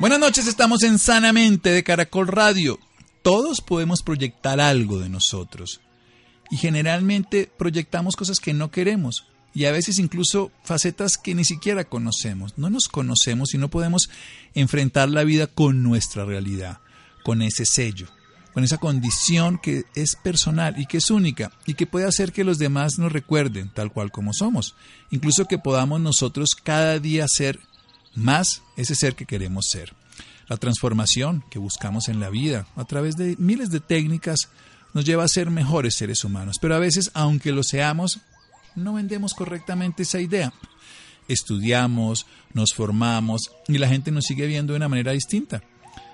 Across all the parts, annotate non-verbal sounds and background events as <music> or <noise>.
Buenas noches, estamos en Sanamente de Caracol Radio. Todos podemos proyectar algo de nosotros y generalmente proyectamos cosas que no queremos y a veces incluso facetas que ni siquiera conocemos. No nos conocemos y no podemos enfrentar la vida con nuestra realidad, con ese sello, con esa condición que es personal y que es única y que puede hacer que los demás nos recuerden tal cual como somos, incluso que podamos nosotros cada día ser más ese ser que queremos ser. La transformación que buscamos en la vida a través de miles de técnicas nos lleva a ser mejores seres humanos, pero a veces, aunque lo seamos, no vendemos correctamente esa idea. Estudiamos, nos formamos y la gente nos sigue viendo de una manera distinta.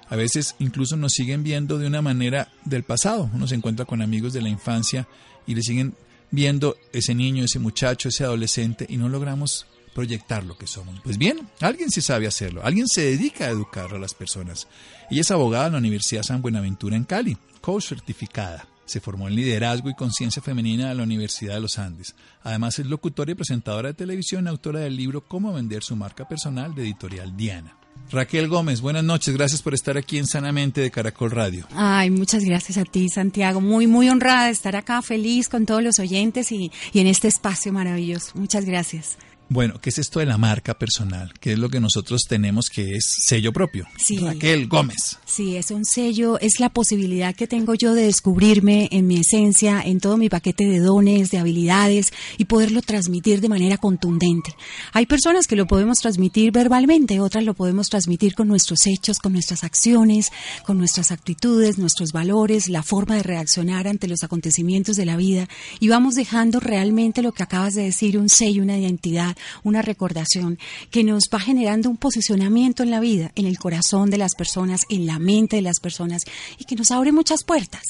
A veces incluso nos siguen viendo de una manera del pasado. Uno se encuentra con amigos de la infancia y le siguen viendo ese niño, ese muchacho, ese adolescente y no logramos proyectar lo que somos. Pues bien, alguien sí sabe hacerlo, alguien se dedica a educar a las personas. Ella es abogada en la Universidad San Buenaventura en Cali, coach certificada. Se formó en liderazgo y conciencia femenina en la Universidad de los Andes. Además es locutora y presentadora de televisión, autora del libro Cómo vender su marca personal de editorial Diana. Raquel Gómez, buenas noches, gracias por estar aquí en Sanamente de Caracol Radio. Ay, muchas gracias a ti, Santiago. Muy, muy honrada de estar acá, feliz con todos los oyentes y, y en este espacio maravilloso. Muchas gracias. Bueno, ¿qué es esto de la marca personal? ¿Qué es lo que nosotros tenemos que es sello propio? Sí. Raquel Gómez. Sí, es un sello, es la posibilidad que tengo yo de descubrirme en mi esencia, en todo mi paquete de dones, de habilidades y poderlo transmitir de manera contundente. Hay personas que lo podemos transmitir verbalmente, otras lo podemos transmitir con nuestros hechos, con nuestras acciones, con nuestras actitudes, nuestros valores, la forma de reaccionar ante los acontecimientos de la vida y vamos dejando realmente lo que acabas de decir, un sello, una identidad una recordación que nos va generando un posicionamiento en la vida, en el corazón de las personas, en la mente de las personas y que nos abre muchas puertas.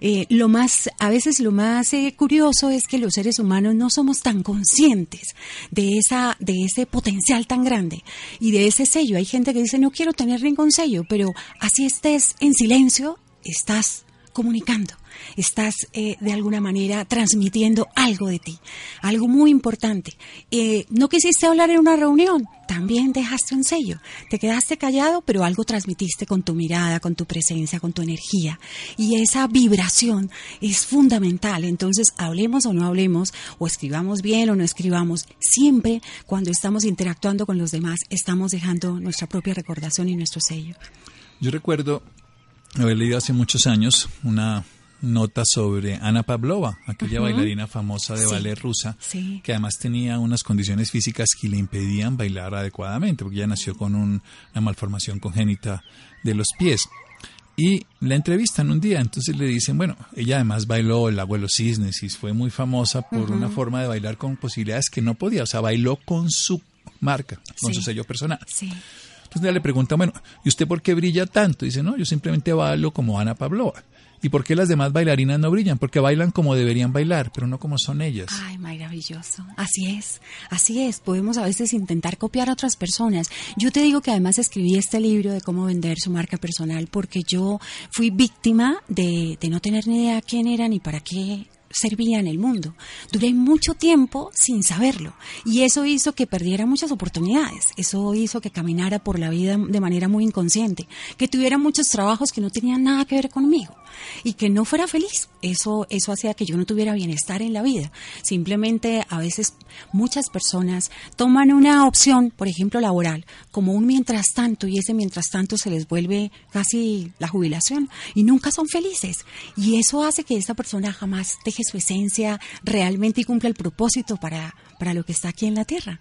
Eh, lo más, a veces lo más eh, curioso es que los seres humanos no somos tan conscientes de esa, de ese potencial tan grande y de ese sello. Hay gente que dice no quiero tener ningún sello, pero así estés en silencio, estás comunicando estás eh, de alguna manera transmitiendo algo de ti, algo muy importante. Eh, no quisiste hablar en una reunión, también dejaste un sello, te quedaste callado, pero algo transmitiste con tu mirada, con tu presencia, con tu energía. Y esa vibración es fundamental. Entonces, hablemos o no hablemos, o escribamos bien o no escribamos, siempre cuando estamos interactuando con los demás, estamos dejando nuestra propia recordación y nuestro sello. Yo recuerdo haber leído hace muchos años una nota sobre Ana Pavlova, aquella bailarina famosa de ballet rusa, que además tenía unas condiciones físicas que le impedían bailar adecuadamente, porque ella nació con una malformación congénita de los pies. Y la entrevistan un día, entonces le dicen, bueno, ella además bailó el abuelo cisnes y fue muy famosa por una forma de bailar con posibilidades que no podía, o sea, bailó con su marca, con su sello personal. Entonces le pregunta, bueno, ¿y usted por qué brilla tanto? Dice, no, yo simplemente bailo como Ana Pavlova. ¿Y por qué las demás bailarinas no brillan? Porque bailan como deberían bailar, pero no como son ellas. Ay, maravilloso. Así es, así es. Podemos a veces intentar copiar a otras personas. Yo te digo que además escribí este libro de cómo vender su marca personal porque yo fui víctima de, de no tener ni idea quién era ni para qué servía en el mundo. Duré mucho tiempo sin saberlo y eso hizo que perdiera muchas oportunidades, eso hizo que caminara por la vida de manera muy inconsciente, que tuviera muchos trabajos que no tenían nada que ver conmigo y que no fuera feliz. Eso, eso hacía que yo no tuviera bienestar en la vida. Simplemente a veces muchas personas toman una opción, por ejemplo laboral, como un mientras tanto y ese mientras tanto se les vuelve casi la jubilación y nunca son felices. Y eso hace que esta persona jamás su esencia realmente y cumpla el propósito para, para lo que está aquí en la tierra.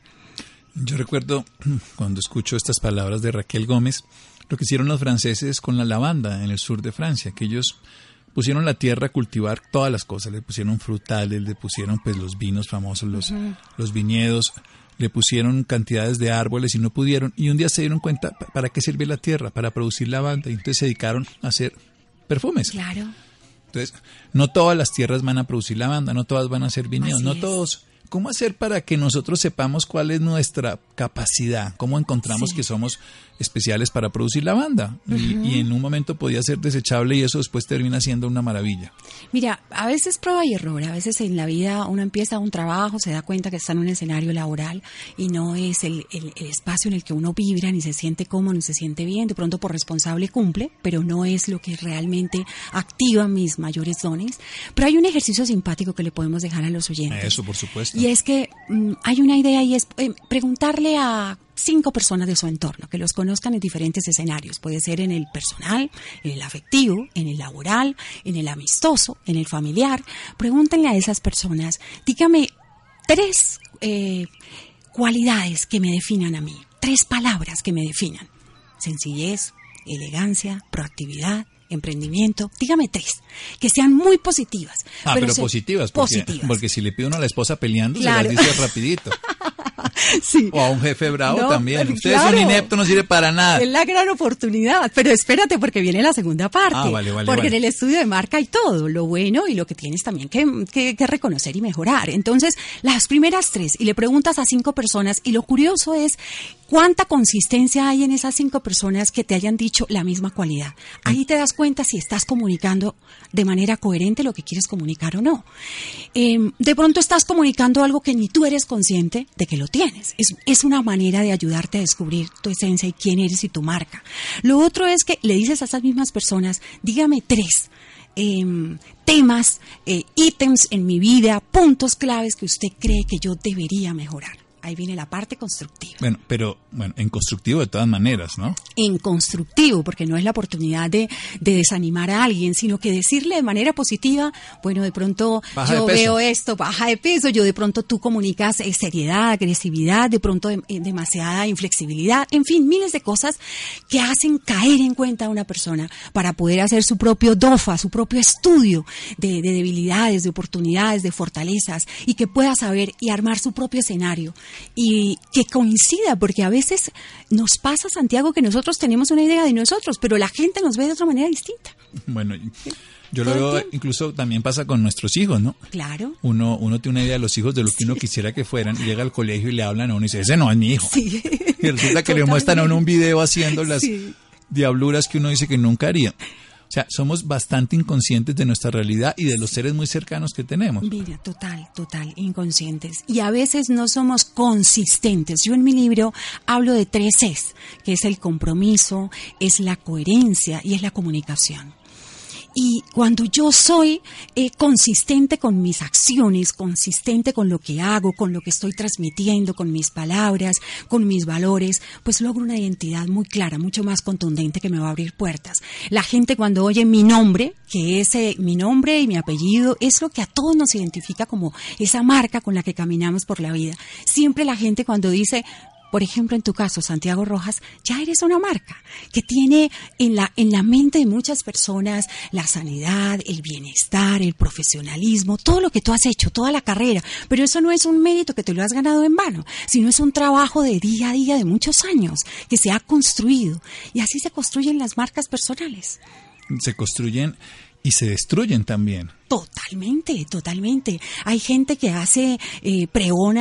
Yo recuerdo <clears throat> cuando escucho estas palabras de Raquel Gómez, lo que hicieron los franceses con la lavanda en el sur de Francia, que ellos pusieron la tierra a cultivar todas las cosas, le pusieron frutales, le pusieron pues los vinos famosos, los, los viñedos, le pusieron cantidades de árboles y no pudieron, y un día se dieron cuenta para qué sirve la tierra, para producir lavanda, y entonces se dedicaron a hacer perfumes. Claro. Entonces, no todas las tierras van a producir lavanda, no todas van a ser viñedos, no todos ¿Cómo hacer para que nosotros sepamos cuál es nuestra capacidad? ¿Cómo encontramos que somos especiales para producir la banda? y, en un momento podía ser desechable y eso después termina siendo una maravilla. Mira, a veces prueba y error. A veces en la vida uno empieza un trabajo, se da cuenta que está en un escenario laboral y no es el, el espacio en el que uno vibra, ni se siente cómodo, ni se siente bien. De pronto por responsable cumple, pero no es lo que realmente activa mis mayores dones. Pero hay un ejercicio simpático que le podemos dejar a los oyentes. Eso, por supuesto. Y es que mm, hay una idea y es eh, preguntarle a cinco personas de su entorno, que los conozcan en diferentes escenarios. Puede ser en el personal, en el afectivo, en el laboral, en el amistoso, en el familiar. Pregúntenle a esas personas, dígame tres eh, cualidades que me definan a mí, tres palabras que me definan. Sencillez, elegancia, proactividad, emprendimiento, dígame tres, que sean muy positivas. Ah, pero, positivas, porque, porque si le pide uno a la esposa peleando, se las dice rapidito. <laughs> sí. O a un jefe bravo también. Usted es un inepto, no sirve para nada. Es la gran oportunidad. Pero espérate, porque viene la segunda parte. Ah, vale, vale, porque en el estudio de marca hay todo, lo bueno y lo que tienes también que, que reconocer y mejorar. Entonces, las primeras tres, y le preguntas a cinco personas, y lo curioso es cuánta consistencia hay en esas cinco personas que te hayan dicho la misma cualidad. Ahí te das cuenta si estás comunicando de manera coherente lo que quieres comunicar o no. Em, de pronto estás comunicando algo que ni tú eres consciente de que lo tienes. Es, es una manera de ayudarte a descubrir tu esencia y quién eres y tu marca. Lo otro es que le dices a esas mismas personas, dígame tres. Em, temas, eh, ítems en mi vida, puntos claves que usted cree que yo debería mejorar. Ahí viene la parte constructiva. Bueno, pero bueno, en constructivo de todas maneras, ¿no? En constructivo, porque no es la oportunidad de, desanimar a alguien, sino que decirle de manera positiva, bueno, de pronto yo veo esto, baja de peso, yo de pronto tú comunicas eh, seriedad, agresividad, de pronto eh, demasiada inflexibilidad, en fin, miles de cosas que hacen caer en cuenta a una persona para poder hacer su propio DOFA, su propio estudio de, de debilidades, de oportunidades, de fortalezas, y que pueda saber y armar su propio escenario y que coincida, porque a veces nos pasa, Santiago, que nosotros tenemos una idea de nosotros, pero la gente nos ve de otra manera distinta. <laughs> Bueno, yo lo veo, incluso también pasa con nuestros hijos, ¿no? Claro. Uno, uno tiene una idea de los hijos de lo que uno quisiera que fueran, y llega al colegio y le hablan a uno y dice, ese no es mi hijo. Sí. Y resulta que le muestran a uno un video haciendo las diabluras que uno dice que nunca haría. O sea, somos bastante inconscientes de nuestra realidad y de los seres muy cercanos que tenemos. Mira, total, total, inconscientes. Y a veces no somos consistentes. Yo en mi libro hablo de tres es, que es el compromiso, es la coherencia y es la comunicación. Y cuando yo soy eh, consistente con mis acciones, consistente con lo que hago, con lo que estoy transmitiendo, con mis palabras, con mis valores, pues logro una identidad muy clara, mucho más contundente que me va a abrir puertas. La gente cuando oye mi nombre, que es eh, mi nombre y mi apellido, es lo que a todos nos identifica como esa marca con la que caminamos por la vida. Siempre la gente cuando dice, por ejemplo, en tu caso, Santiago Rojas, ya eres una marca que tiene en la, en la mente de muchas personas la sanidad, el bienestar, el profesionalismo, todo lo que tú has hecho, toda la carrera. Pero eso no es un mérito que te lo has ganado en vano, sino es un trabajo de día a día de muchos años que se ha construido. Y así se construyen las marcas personales. Se construyen y se destruyen también. Totalmente, totalmente. Hay gente que hace eh,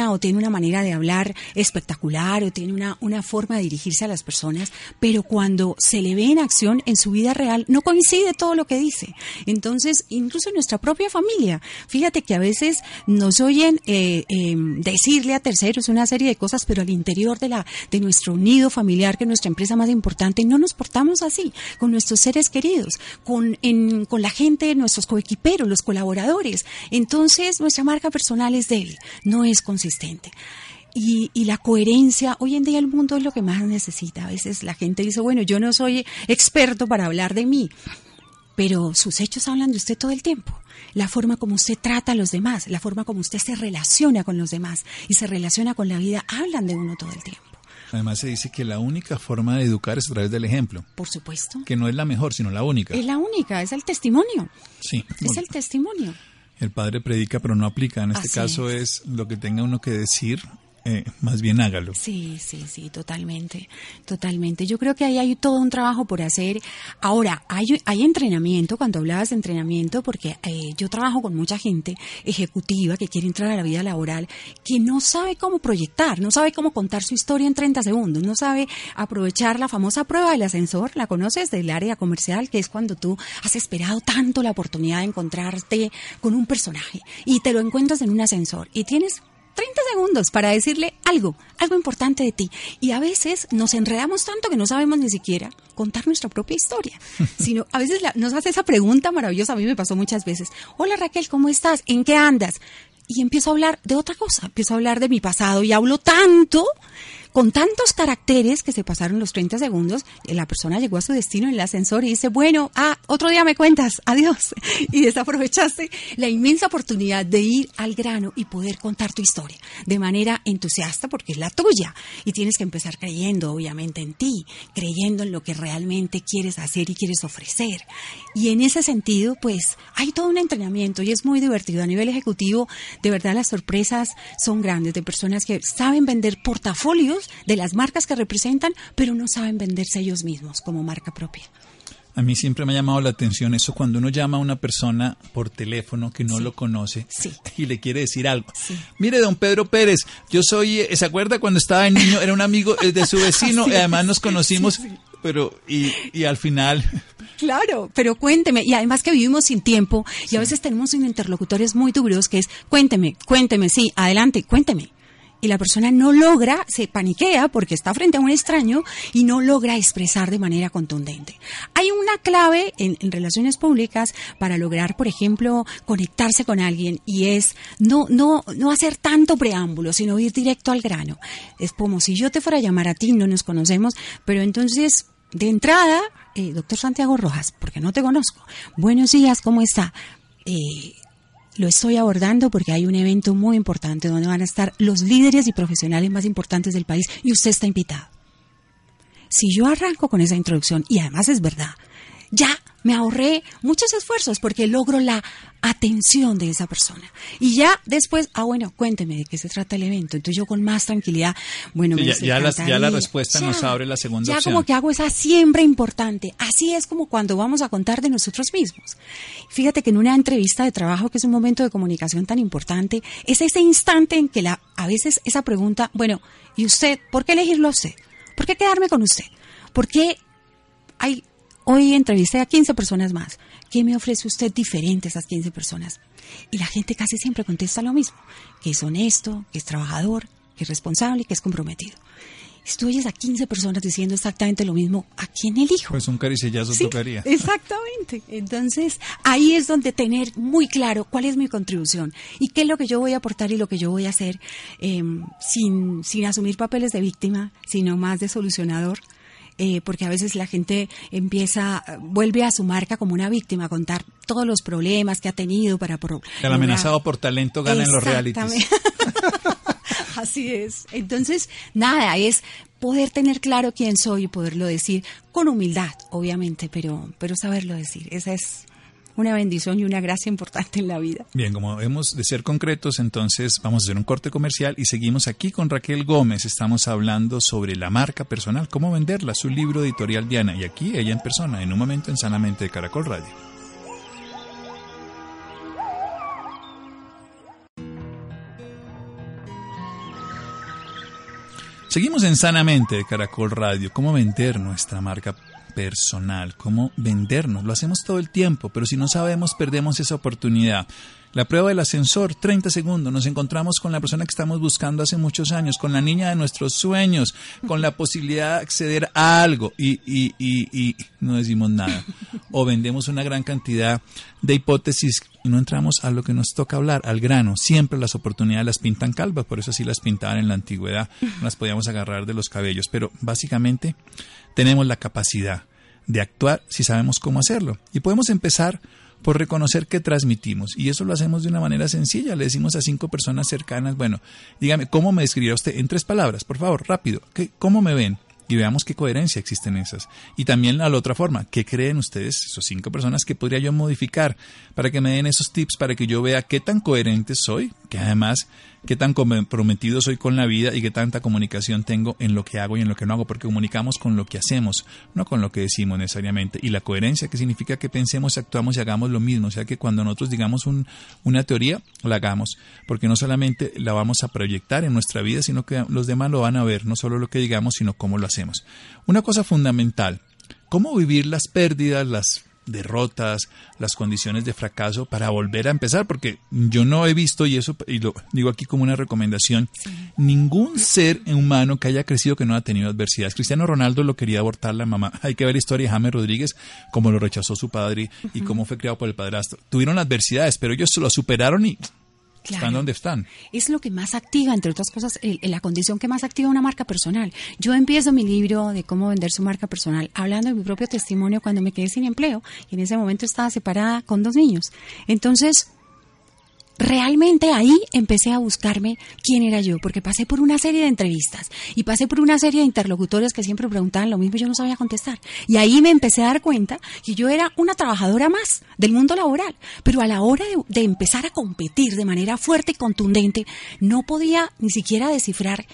o tiene una manera de hablar espectacular o tiene una, una forma de dirigirse a las personas, pero cuando se le ve en acción en su vida real no coincide todo lo que dice. Entonces, incluso en nuestra propia familia, fíjate que a veces nos oyen eh, em, decirle a terceros una serie de cosas, pero al interior de, la, de nuestro nido familiar, que es nuestra empresa más importante, no nos portamos así con nuestros seres queridos, con, en, con la gente, nuestros coequiperos, colaboradores. Entonces, nuestra marca personal es débil, no es consistente. Y, la coherencia, hoy en día el mundo es lo que más necesita. A veces la gente dice, bueno, yo no soy experto para hablar de mí, pero sus hechos hablan de usted todo el tiempo. La forma como usted trata a los demás, la forma como usted se relaciona con los demás y se relaciona con la vida, hablan de uno todo el tiempo. Además se dice que la única forma de educar es a través del ejemplo. Por supuesto. Que no es la mejor, sino la única. Es la única, es el testimonio. Sí. Es el testimonio. El padre predica pero no aplica. En este caso es. lo que tenga uno que decir eh, más bien hágalo. Sí, sí, sí, totalmente, totalmente. Yo creo que ahí hay todo un trabajo por hacer. Ahora, hay, hay entrenamiento, cuando hablabas de entrenamiento, porque eh, yo trabajo con mucha gente ejecutiva que quiere entrar a la vida laboral, que no sabe cómo proyectar, no sabe cómo contar su historia en 30 segundos, no sabe aprovechar la famosa prueba del ascensor, la conoces del área comercial, que es cuando tú has esperado tanto la oportunidad de encontrarte con un personaje y te lo encuentras en un ascensor y tienes 30 segundos para decirle algo, algo importante de ti. Y a veces nos enredamos tanto que no sabemos ni siquiera contar nuestra propia historia. <laughs> Sino a veces nos hace esa pregunta maravillosa, a mí me pasó muchas veces. Hola Raquel, ¿cómo estás? ¿En qué andas? Y empiezo a hablar de otra cosa, empiezo a hablar de mi pasado y hablo tanto con tantos caracteres que se pasaron los 30 segundos, la persona llegó a su destino en el ascensor y dice, bueno, ah, otro día me cuentas, <laughs> adiós. Y desaprovechaste la inmensa oportunidad de ir al grano y poder contar tu historia de manera entusiasta porque es la tuya. Y tienes que empezar creyendo, obviamente, en ti, creyendo en lo que realmente quieres hacer y quieres ofrecer. Y en ese sentido, pues, hay todo un entrenamiento y es muy divertido. A nivel ejecutivo, de verdad las sorpresas son grandes de personas que saben vender portafolios de las marcas que representan, pero no saben venderse ellos mismos como marca propia. A mí siempre me ha llamado la atención eso cuando uno llama a una persona por teléfono que no lo conoce <laughs> y le quiere decir algo. Mire, don Pedro Pérez, yo soy, eh, ¿se acuerda cuando estaba niño? Era un amigo eh, de su vecino <laughs> y además nos conocimos, pero y, y al final <laughs> Claro, pero cuénteme, y además que vivimos sin tiempo y a veces tenemos interlocutores muy duros que es, cuénteme, cuénteme, sí, adelante, cuénteme y la persona no logra, se paniquea porque está frente a un extraño y no logra expresar de manera contundente. Hay una clave en, relaciones públicas para lograr, por ejemplo, conectarse con alguien y es no, no, no hacer tanto preámbulo, sino ir directo al grano. Es como si yo te fuera a llamar a ti, no nos conocemos, pero entonces de entrada, eh, doctor Santiago Rojas, porque no te conozco. Buenos días, ¿cómo está? Eh, lo estoy abordando porque hay un evento muy importante donde van a estar los líderes y profesionales más importantes del país y usted está invitado. Si yo arranco con esa introducción, y además es verdad, ya me ahorré muchos esfuerzos porque logro la atención de esa persona. Y ya después, ah, bueno, cuénteme de qué se trata el evento. Entonces yo con más tranquilidad, bueno, me ya, ya, la, respuesta nos abre la segunda ya opción. como que hago esa siembra importante. Así es como cuando vamos a contar de nosotros mismos. Fíjate que en una entrevista de trabajo, que es un momento de comunicación tan importante, es ese instante en que la, a veces esa pregunta, bueno, ¿y usted? ¿Por qué elegirlo a usted? ¿Por qué quedarme con usted? ¿Por qué hay Hoy entrevisté a 15 personas más. ¿Qué me ofrece usted diferente a esas 15 personas? Y la gente casi siempre contesta lo mismo, que es honesto, que es trabajador, que es responsable, que es comprometido. Si tú oyes a 15 personas diciendo exactamente lo mismo, ¿a quién elijo? Pues un caricellazo tocaría. <laughs> Exactamente. Entonces, ahí es donde tener muy claro cuál es mi contribución y qué es lo que yo voy a aportar y lo que yo voy a hacer em, sin, sin asumir papeles de víctima, sino más de solucionador eh, porque a veces la gente empieza, vuelve a su marca como una víctima a contar todos los problemas que ha tenido para... Por, el amenazado por talento gana en los realities. <laughs> Así es. Entonces, nada, es poder tener claro quién soy y poderlo decir con humildad, obviamente, pero, pero saberlo decir. Esa es una bendición y una gracia importante en la vida. Bien, como hemos de ser concretos, entonces vamos a hacer un corte comercial y seguimos aquí con Raquel Gómez. Estamos hablando sobre la marca personal, cómo venderla, su libro editorial Diana. Y aquí ella en persona, en un momento en Sanamente de Caracol Radio. Seguimos en Sanamente de Caracol Radio, cómo vender nuestra marca personal, cómo vendernos. Lo hacemos todo el tiempo, pero si no sabemos, perdemos esa oportunidad. La prueba del ascensor, 30 segundos, nos encontramos con la persona que estamos buscando hace muchos años, con la niña de nuestros sueños, con la posibilidad de acceder a algo y, y, y, no decimos nada. O vendemos una gran cantidad de hipótesis y no entramos a lo que nos toca hablar, al grano. Siempre las oportunidades las pintan calvas, por eso así las pintaban en la antigüedad, las podíamos agarrar de los cabellos, pero básicamente tenemos la capacidad de actuar si sabemos cómo hacerlo. Y podemos empezar por reconocer que transmitimos. Y eso lo hacemos de una manera sencilla. Le decimos a cinco personas cercanas, bueno, dígame, ¿cómo me describiría usted en tres palabras? Por favor, rápido. ¿Cómo me ven? Y veamos qué coherencia existe en esas. Y también a la otra forma, ¿qué creen ustedes, esos cinco personas, que podría yo modificar para que me den esos tips, para que yo vea qué tan coherente soy? Que además qué tan comprometido soy con la vida y qué tanta comunicación tengo en lo que hago y en lo que no hago, porque comunicamos con lo que hacemos, no con lo que decimos necesariamente. Y la coherencia, que significa que pensemos, actuamos y hagamos lo mismo, o sea que cuando nosotros digamos una teoría, la hagamos, porque no solamente la vamos a proyectar en nuestra vida, sino que los demás lo van a ver, no solo lo que digamos, sino cómo lo hacemos. Una cosa fundamental, cómo vivir las pérdidas, las derrotas, las condiciones de fracaso para volver a empezar, porque yo no he visto, y eso y lo digo aquí como una recomendación, ningún ser humano que haya crecido que no ha tenido adversidades. Cristiano Ronaldo lo quería abortar la mamá. <laughs> Hay que ver la historia de James Rodríguez, cómo lo rechazó su padre y cómo fue criado por el padrastro. Tuvieron adversidades, pero ellos lo superaron y están donde están. Es lo que más activa, entre otras cosas, la condición que más activa una marca personal. Yo empiezo mi libro de cómo vender su marca personal hablando de mi propio testimonio cuando me quedé sin empleo y en ese momento estaba separada con dos niños. Entonces, realmente ahí empecé a buscarme quién era yo, porque pasé por una serie de entrevistas y pasé por una serie de interlocutores que siempre preguntaban lo mismo y yo no sabía contestar. Y ahí me empecé a dar cuenta que yo era una trabajadora más del mundo laboral, pero a la hora de, de empezar a competir de manera fuerte y contundente, no podía ni siquiera descifrar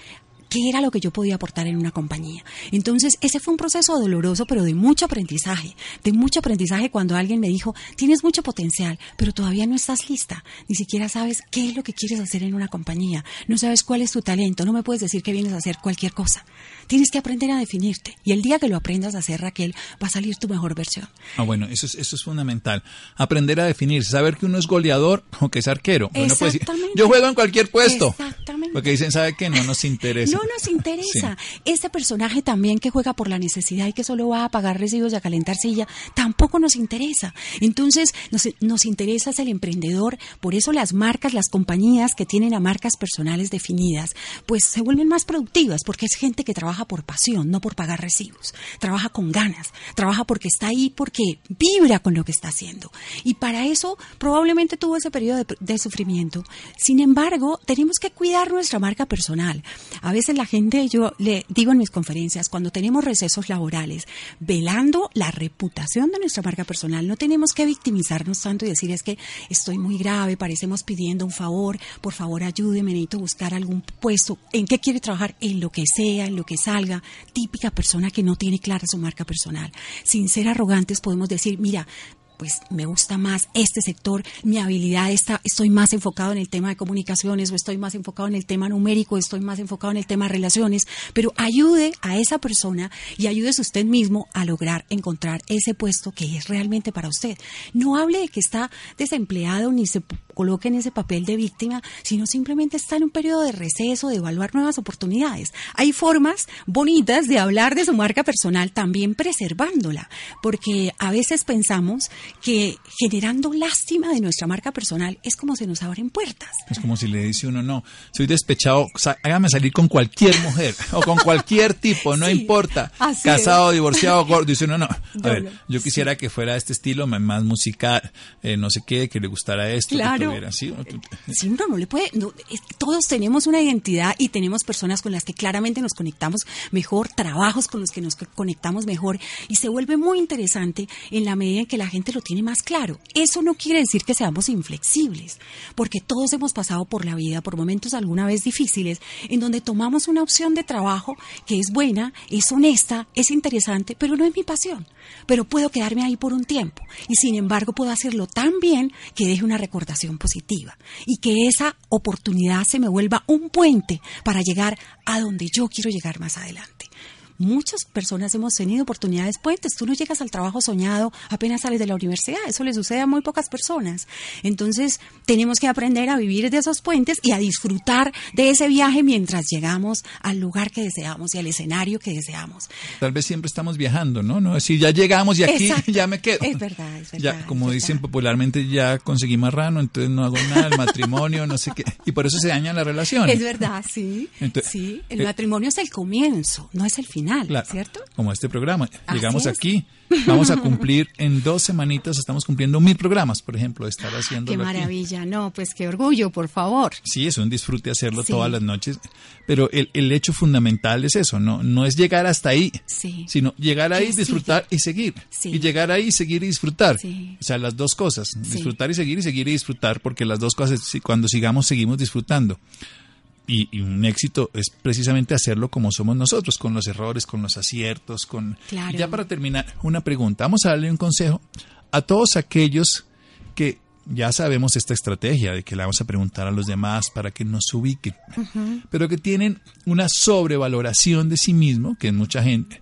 qué era lo que yo podía aportar en una compañía. Entonces, ese fue un proceso doloroso, pero de mucho aprendizaje, de mucho aprendizaje cuando alguien me dijo, tienes mucho potencial, pero todavía no estás lista, ni siquiera sabes qué es lo que quieres hacer en una compañía, no sabes cuál es tu talento, no me puedes decir que vienes a hacer cualquier cosa. Tienes que aprender a definirte y el día que lo aprendas a hacer, Raquel, va a salir tu mejor versión. Ah, bueno, eso es, eso es fundamental. Aprender a definirse, saber que uno es goleador o que es arquero. yo juego en cualquier puesto. Exactamente. Porque dicen, ¿sabe qué? No nos <laughs> interesa nos interesa. Este personaje también que juega por la necesidad y que solo va a pagar recibos y a calentar silla, tampoco nos interesa. Entonces, nos, nos interesa es el emprendedor. Por eso las marcas, las compañías que tienen a marcas personales definidas, pues se vuelven más productivas porque es gente que trabaja por pasión, no por pagar recibos. Trabaja con ganas, trabaja porque está ahí, porque vibra con lo que está haciendo. Y para eso probablemente tuvo ese periodo de, de sufrimiento. Sin embargo, tenemos que cuidar nuestra marca personal. A veces la gente, yo le digo en mis conferencias, cuando tenemos recesos laborales, velando la reputación de nuestra marca personal, no tenemos que victimizarnos tanto y decir es que estoy muy grave, parecemos pidiendo un favor, por favor ayúdeme, necesito buscar algún puesto, en qué quiere trabajar, en lo que sea, en lo que salga, típica persona que no tiene clara su marca personal. Sin ser arrogantes podemos decir, mira, pues me gusta más este sector, mi habilidad está, estoy más enfocado en el tema de comunicaciones o estoy más enfocado en el tema numérico, estoy más enfocado en el tema de relaciones, pero ayude a esa persona y ayúdese usted mismo a lograr encontrar ese puesto que es realmente para usted. No hable de que está desempleado ni se coloque en ese papel de víctima, sino simplemente está en un periodo de receso, de evaluar nuevas oportunidades. Hay formas bonitas de hablar de su marca personal también preservándola, porque a veces pensamos que generando lástima de nuestra marca personal es como se nos abren puertas. Es como si le dice uno, no, soy despechado, hágame salir con cualquier mujer <laughs> o con cualquier tipo, no importa, casado, divorciado, gordo. Dice uno, no, a ver, yo quisiera que fuera este estilo más musical, eh, no sé qué, que le gustara esto. Claro. Que ¿sí? sí, no, no le puede, todos tenemos una identidad y tenemos personas con las que claramente nos conectamos mejor, trabajos con los que nos conectamos mejor y se vuelve muy interesante en la medida en que la gente lo tiene más claro. Eso no quiere decir que seamos inflexibles, porque todos hemos pasado por la vida por momentos alguna vez difíciles en donde tomamos una opción de trabajo que es buena, es honesta, es interesante, pero no es mi pasión. Pero puedo quedarme ahí por un tiempo y sin embargo puedo hacerlo tan bien que deje una recordación positiva y que esa oportunidad se me vuelva un puente para llegar a donde yo quiero llegar más adelante. Muchas personas hemos tenido oportunidades puentes. Tú no llegas al trabajo soñado apenas sales de la universidad. Eso le sucede a muy pocas personas. Entonces, tenemos que aprender a vivir de esos puentes y a disfrutar de ese viaje mientras llegamos al lugar que deseamos y al escenario que deseamos. Tal vez siempre estamos viajando, ¿no? No si ya llegamos y aquí <laughs> ya me quedo. Es verdad, es <laughs> verdad. Ya, como dicen popularmente, ya conseguí marrano, entonces no hago nada, el matrimonio, no sé qué. Y por eso se daña la relación. Es verdad, sí. sí, el eh, matrimonio es el comienzo, no es el final ¿cierto? Como este programa. Llegamos aquí, vamos a cumplir en dos semanitas, estamos cumpliendo mil programas, por ejemplo, estar haciendo. Qué maravilla, no, pues qué orgullo, por favor. Sí, es un disfrute hacerlo todas las noches, pero el, el, hecho fundamental es eso, no, no es llegar hasta ahí, sino llegar ahí, disfrutar y seguir. Y llegar ahí, seguir y disfrutar. O sea, las dos cosas, disfrutar y seguir y seguir y disfrutar, porque las dos cosas, cuando sigamos, seguimos disfrutando. Y, un éxito es precisamente hacerlo como somos nosotros, con los errores, con los aciertos, con... Y ya para terminar, una pregunta. Vamos a darle un consejo a todos aquellos que ya sabemos esta estrategia de que le vamos a preguntar a los demás para que nos ubiquen, pero que tienen una sobrevaloración de sí mismo, que es mucha gente,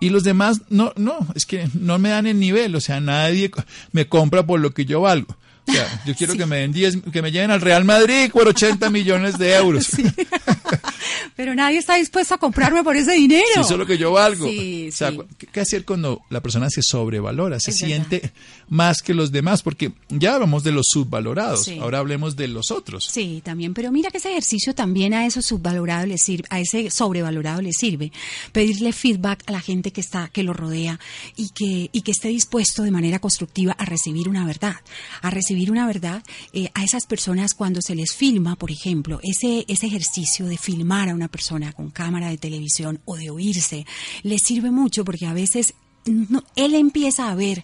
y los demás no, no, es que no me dan el nivel, o sea, nadie me compra por lo que yo valgo. O sea, yo quiero que me den 10, que me lleven al Real Madrid por 80 millones de euros. <laughs> <laughs> Pero nadie está dispuesto a comprarme por ese dinero. Sí, eso es lo que yo valgo. o sea, ¿qué hacer cuando la persona se sobrevalora, se siente más que los demás? Porque ya hablamos de los subvalorados, ahora hablemos de los otros. Sí, también, pero mira que ese ejercicio también a esos subvalorados les sirve, a ese sobrevalorado le sirve. Pedirle feedback a la gente que está, que lo rodea y que, y que esté dispuesto de manera constructiva a recibir una verdad, a recibir una verdad eh, a esas personas cuando se les filma, por ejemplo, ese, ese ejercicio de filmar a una persona con cámara de televisión o de oírse, le sirve mucho porque a veces él empieza a ver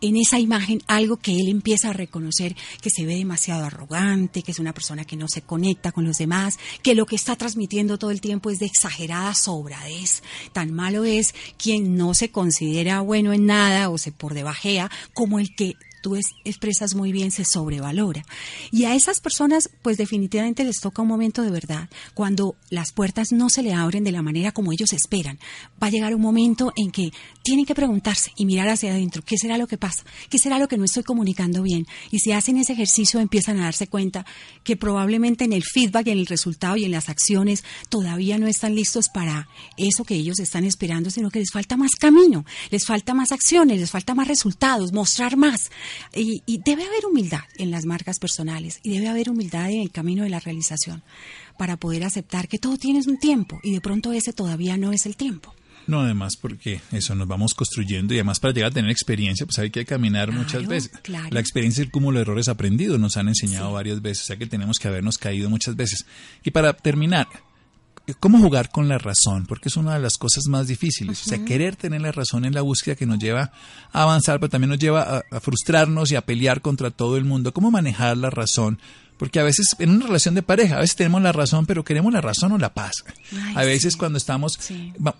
en esa imagen algo que él empieza a reconocer que se ve demasiado arrogante, que es una persona que no se conecta con los demás, que lo que está transmitiendo todo el tiempo es de exagerada sobradez. Tan malo es quien no se considera bueno en nada o se por debajea como el que tú expresas muy bien se sobrevalora. Y a esas personas, pues definitivamente les toca un momento de verdad, cuando las puertas no se le abren de la manera como ellos esperan. Va a llegar un momento en que tienen que preguntarse y mirar hacia adentro, ¿qué será lo que pasa? ¿Qué será lo que no estoy comunicando bien? Y si hacen ese ejercicio empiezan a darse cuenta que probablemente en el feedback, en el resultado y en las acciones todavía no están listos para eso que ellos están esperando, sino que les falta más camino, les falta más acciones, les falta más resultados, mostrar más. Y, debe haber humildad en las marcas personales y debe haber humildad en el camino de la realización para poder aceptar que todo tiene un tiempo y de pronto ese todavía no es el tiempo. No, además porque eso nos vamos construyendo y además para llegar a tener experiencia, pues hay que caminar muchas veces. La experiencia es el cúmulo de errores aprendidos, nos han enseñado varias veces, o sea que tenemos que habernos caído muchas veces. Y para terminar, cómo jugar con la razón, porque es una de las cosas más difíciles. O sea, querer tener la razón en la búsqueda que nos lleva a avanzar, pero también nos lleva a, frustrarnos y a pelear contra todo el mundo. ¿Cómo manejar la razón? Porque a veces en una relación de pareja, a veces tenemos la razón, pero queremos la razón o la paz. a veces cuando estamos,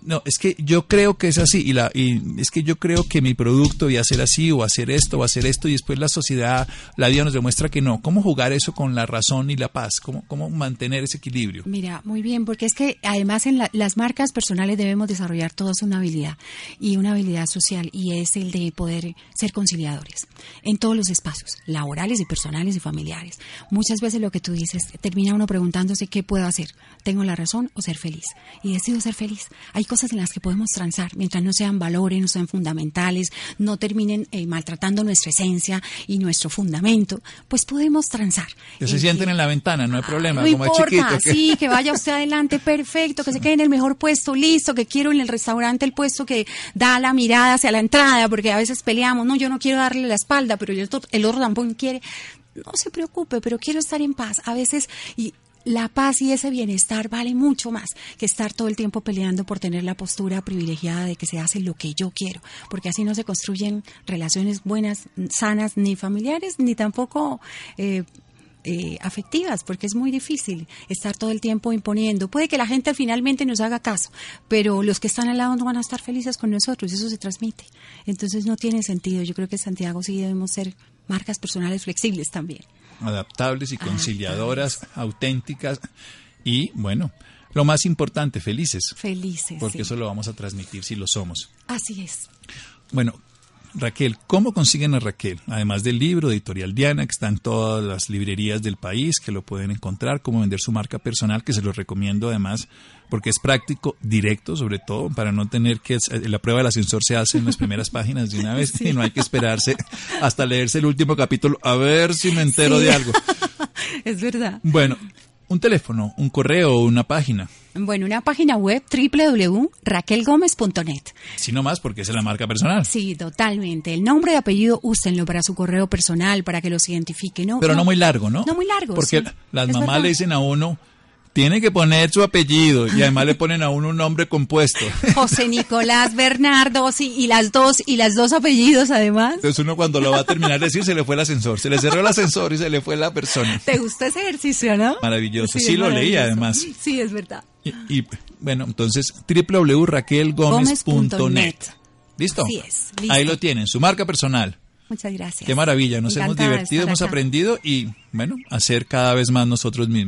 no, es que yo creo que es así y, la, y es que yo creo que mi producto voy a ser así o hacer esto o hacer esto y después la sociedad, la vida nos demuestra que no. ¿Cómo jugar eso con la razón y la paz? ¿Cómo, cómo mantener ese equilibrio? Mira, muy bien, porque es que además en las marcas personales debemos desarrollar todos una habilidad y una habilidad social y es el de poder ser conciliadores en todos los espacios, laborales y personales y familiares muchas veces lo que tú dices, termina uno preguntándose qué puedo hacer, tengo la razón o ser feliz. Y decido ser feliz. Hay cosas en las que podemos transar, mientras no sean valores, no sean fundamentales, no terminen eh, maltratando nuestra esencia y nuestro fundamento, pues podemos transar. Que se sienten en la ventana, no hay problema, no importa, sí, que vaya usted adelante, <laughs> perfecto, que se quede en el mejor puesto, listo, que quiero en el restaurante el puesto que da la mirada hacia la entrada, porque a veces peleamos, no, yo no quiero darle la espalda, pero el otro, el otro tampoco quiere no se preocupe, pero quiero estar en paz. A veces, y la paz y ese bienestar vale mucho más que estar todo el tiempo peleando por tener la postura privilegiada de que se hace lo que yo quiero, porque así no se construyen relaciones buenas, sanas, ni familiares, ni tampoco eh, eh, afectivas, porque es muy difícil estar todo el tiempo imponiendo. Puede que la gente finalmente nos haga caso, pero los que están al lado no van a estar felices con nosotros, eso se transmite. Entonces no tiene sentido. Yo creo que Santiago sí debemos ser marcas personales flexibles también. Adaptables y conciliadoras, auténticas y, bueno, lo más importante, felices. Felices. Porque eso lo vamos a transmitir si lo somos. Así es. Bueno, Raquel, ¿cómo consiguen a Raquel? Además del libro, Editorial Diana, que está en todas las librerías del país, que lo pueden encontrar, cómo vender su marca personal, que se lo recomiendo además, porque es práctico, directo, sobre todo, para no tener que la prueba del ascensor se hace en las primeras páginas de una vez <laughs> y no hay que esperarse hasta leerse el último capítulo a ver si me entero de algo. <laughs> Es verdad. Bueno, un teléfono, un correo o una página. Bueno, una página web www.raquelgomez.net. Si no más, porque es la marca personal. Sí, totalmente. El nombre y apellido úsenlo para su correo personal, para que los identifique. No, Pero no, muy largo, ¿no? No muy largo. Porque las mamás le dicen a uno Tiene que poner su apellido y además le ponen a uno un nombre compuesto. <laughs> José Nicolás Bernardo, sí, y las dos, y las dos apellidos además. Entonces uno cuando lo va a terminar de decir se le fue el ascensor, se le cerró el ascensor y se le fue la persona. ¿Te gusta ese ejercicio, no? Maravilloso, sí, lo leí además. Sí, es verdad. Y, y bueno, entonces www.raquelgomez.net. ¿Listo? Así es, listo. Ahí lo tienen, su marca personal. Muchas gracias. Qué maravilla, nos hemos Encantada divertido, hemos aprendido y, bueno, hacer cada vez más nosotros mismos.